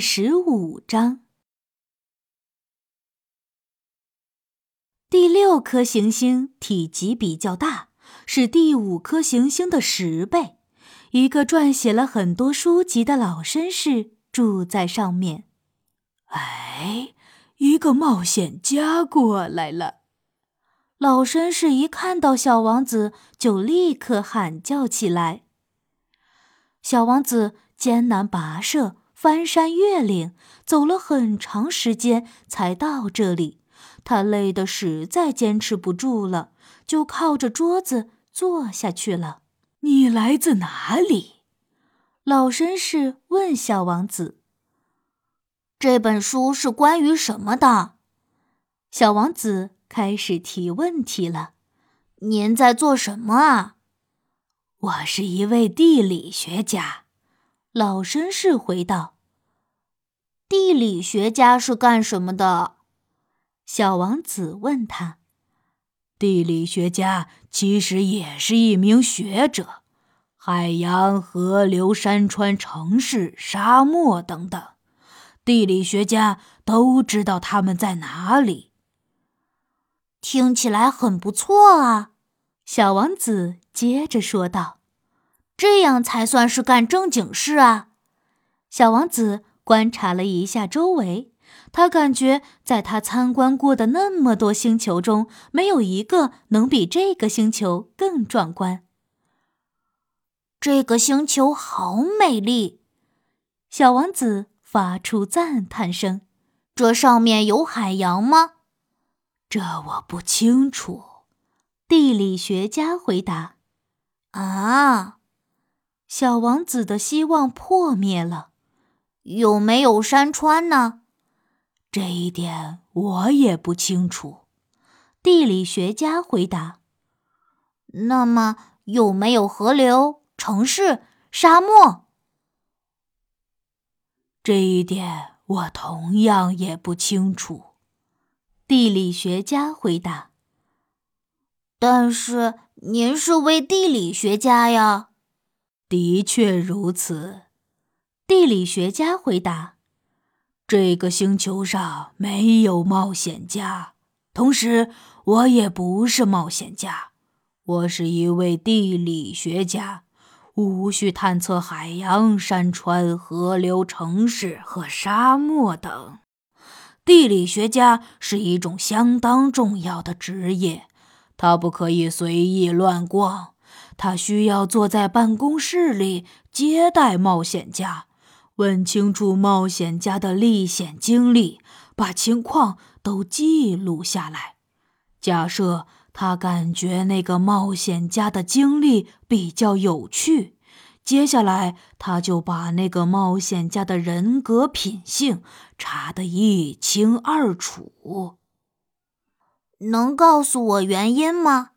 十五章，第六颗行星体积比较大，是第五颗行星的十倍。一个撰写了很多书籍的老绅士住在上面。哎，一个冒险家过来了！老绅士一看到小王子，就立刻喊叫起来。小王子艰难跋涉。翻山越岭，走了很长时间才到这里。他累得实在坚持不住了，就靠着桌子坐下去了。你来自哪里？老绅士问小王子。这本书是关于什么的？小王子开始提问题了。您在做什么啊？我是一位地理学家。老绅士回道：“地理学家是干什么的？”小王子问他。“地理学家其实也是一名学者，海洋、河流、山川、城市、沙漠等等，地理学家都知道他们在哪里。”听起来很不错啊，小王子接着说道。这样才算是干正经事啊！小王子观察了一下周围，他感觉在他参观过的那么多星球中，没有一个能比这个星球更壮观。这个星球好美丽！小王子发出赞叹声。这上面有海洋吗？这我不清楚。地理学家回答。啊！小王子的希望破灭了。有没有山川呢？这一点我也不清楚。地理学家回答。那么有没有河流、城市、沙漠？这一点我同样也不清楚。地理学家回答。但是您是位地理学家呀。的确如此，地理学家回答：“这个星球上没有冒险家，同时我也不是冒险家。我是一位地理学家，无需探测海洋、山川、河流、城市和沙漠等。地理学家是一种相当重要的职业，他不可以随意乱逛。”他需要坐在办公室里接待冒险家，问清楚冒险家的历险经历，把情况都记录下来。假设他感觉那个冒险家的经历比较有趣，接下来他就把那个冒险家的人格品性查得一清二楚。能告诉我原因吗？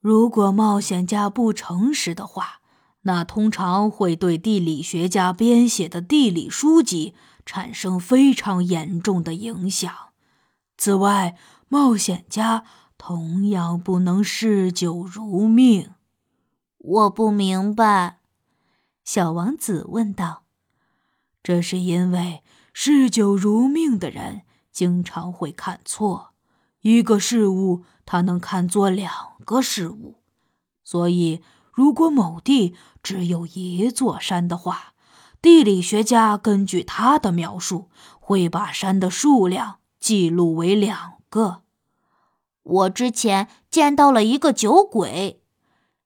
如果冒险家不诚实的话，那通常会对地理学家编写的地理书籍产生非常严重的影响。此外，冒险家同样不能嗜酒如命。我不明白，小王子问道。这是因为嗜酒如命的人经常会看错一个事物，他能看作两。个事物，所以如果某地只有一座山的话，地理学家根据他的描述会把山的数量记录为两个。我之前见到了一个酒鬼，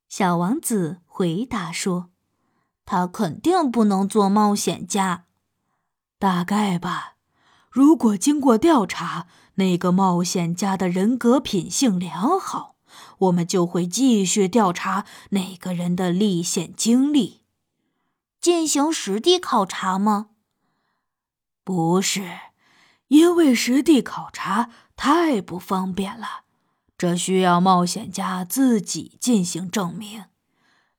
小王子回答说：“他肯定不能做冒险家。”大概吧。如果经过调查，那个冒险家的人格品性良好。我们就会继续调查那个人的历险经历，进行实地考察吗？不是，因为实地考察太不方便了，这需要冒险家自己进行证明。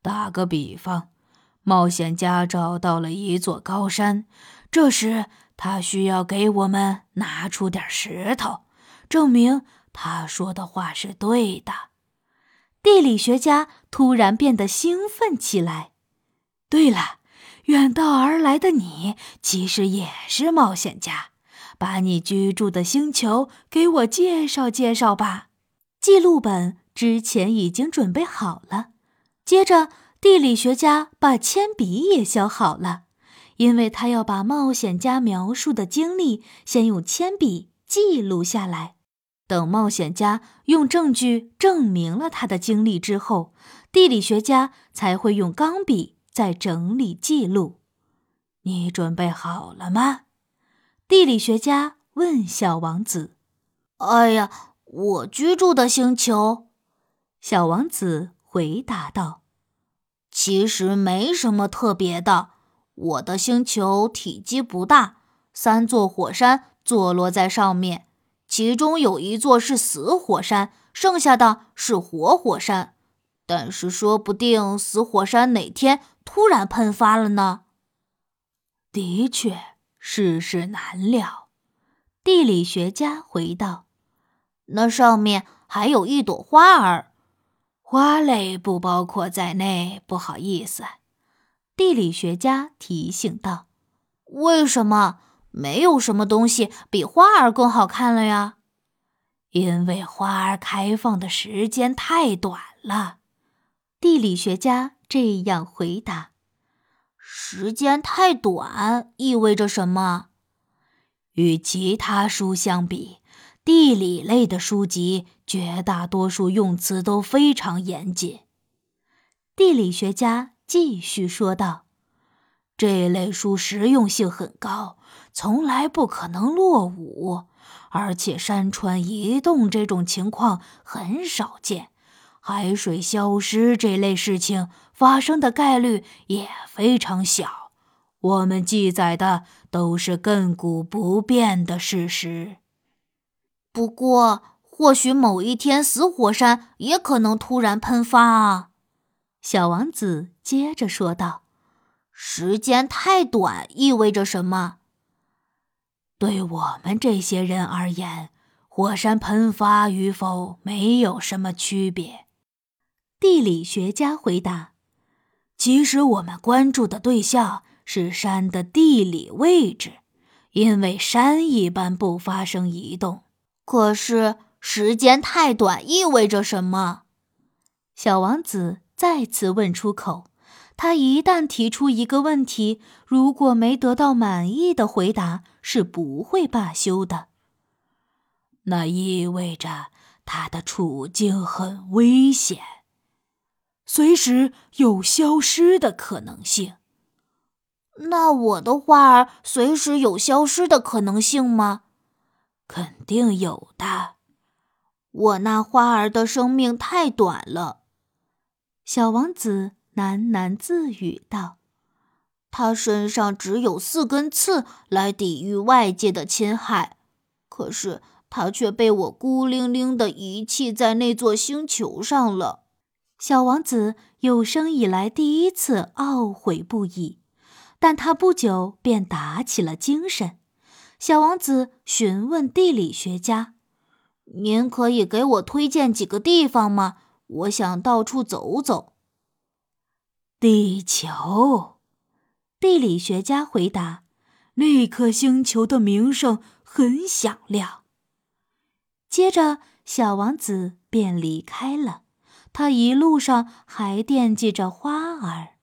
打个比方，冒险家找到了一座高山，这时他需要给我们拿出点石头，证明他说的话是对的。地理学家突然变得兴奋起来。对了，远道而来的你其实也是冒险家，把你居住的星球给我介绍介绍吧。记录本之前已经准备好了。接着，地理学家把铅笔也削好了，因为他要把冒险家描述的经历先用铅笔记录下来。等冒险家用证据证明了他的经历之后，地理学家才会用钢笔再整理记录。你准备好了吗？地理学家问小王子。哎呀，我居住的星球，小王子回答道：“其实没什么特别的。我的星球体积不大，三座火山坐落在上面。”其中有一座是死火山，剩下的是活火山。但是说不定死火山哪天突然喷发了呢？的确，世事难料。地理学家回道：“那上面还有一朵花儿，花类不包括在内，不好意思。”地理学家提醒道：“为什么？”没有什么东西比花儿更好看了呀，因为花儿开放的时间太短了。地理学家这样回答：“时间太短意味着什么？与其他书相比，地理类的书籍绝大多数用词都非常严谨。”地理学家继续说道：“这类书实用性很高。”从来不可能落伍，而且山川移动这种情况很少见，海水消失这类事情发生的概率也非常小。我们记载的都是亘古不变的事实。不过，或许某一天死火山也可能突然喷发啊！小王子接着说道：“时间太短意味着什么？”对我们这些人而言，火山喷发与否没有什么区别。地理学家回答：“其实我们关注的对象是山的地理位置，因为山一般不发生移动。可是时间太短意味着什么？”小王子再次问出口。他一旦提出一个问题，如果没得到满意的回答，是不会罢休的。那意味着他的处境很危险，随时有消失的可能性。那我的花儿随时有消失的可能性吗？肯定有的。我那花儿的生命太短了。小王子。喃喃自语道：“他身上只有四根刺来抵御外界的侵害，可是他却被我孤零零的遗弃在那座星球上了。”小王子有生以来第一次懊悔不已，但他不久便打起了精神。小王子询问地理学家：“您可以给我推荐几个地方吗？我想到处走走。”地球，地理学家回答：“那颗星球的名声很响亮。”接着，小王子便离开了。他一路上还惦记着花儿。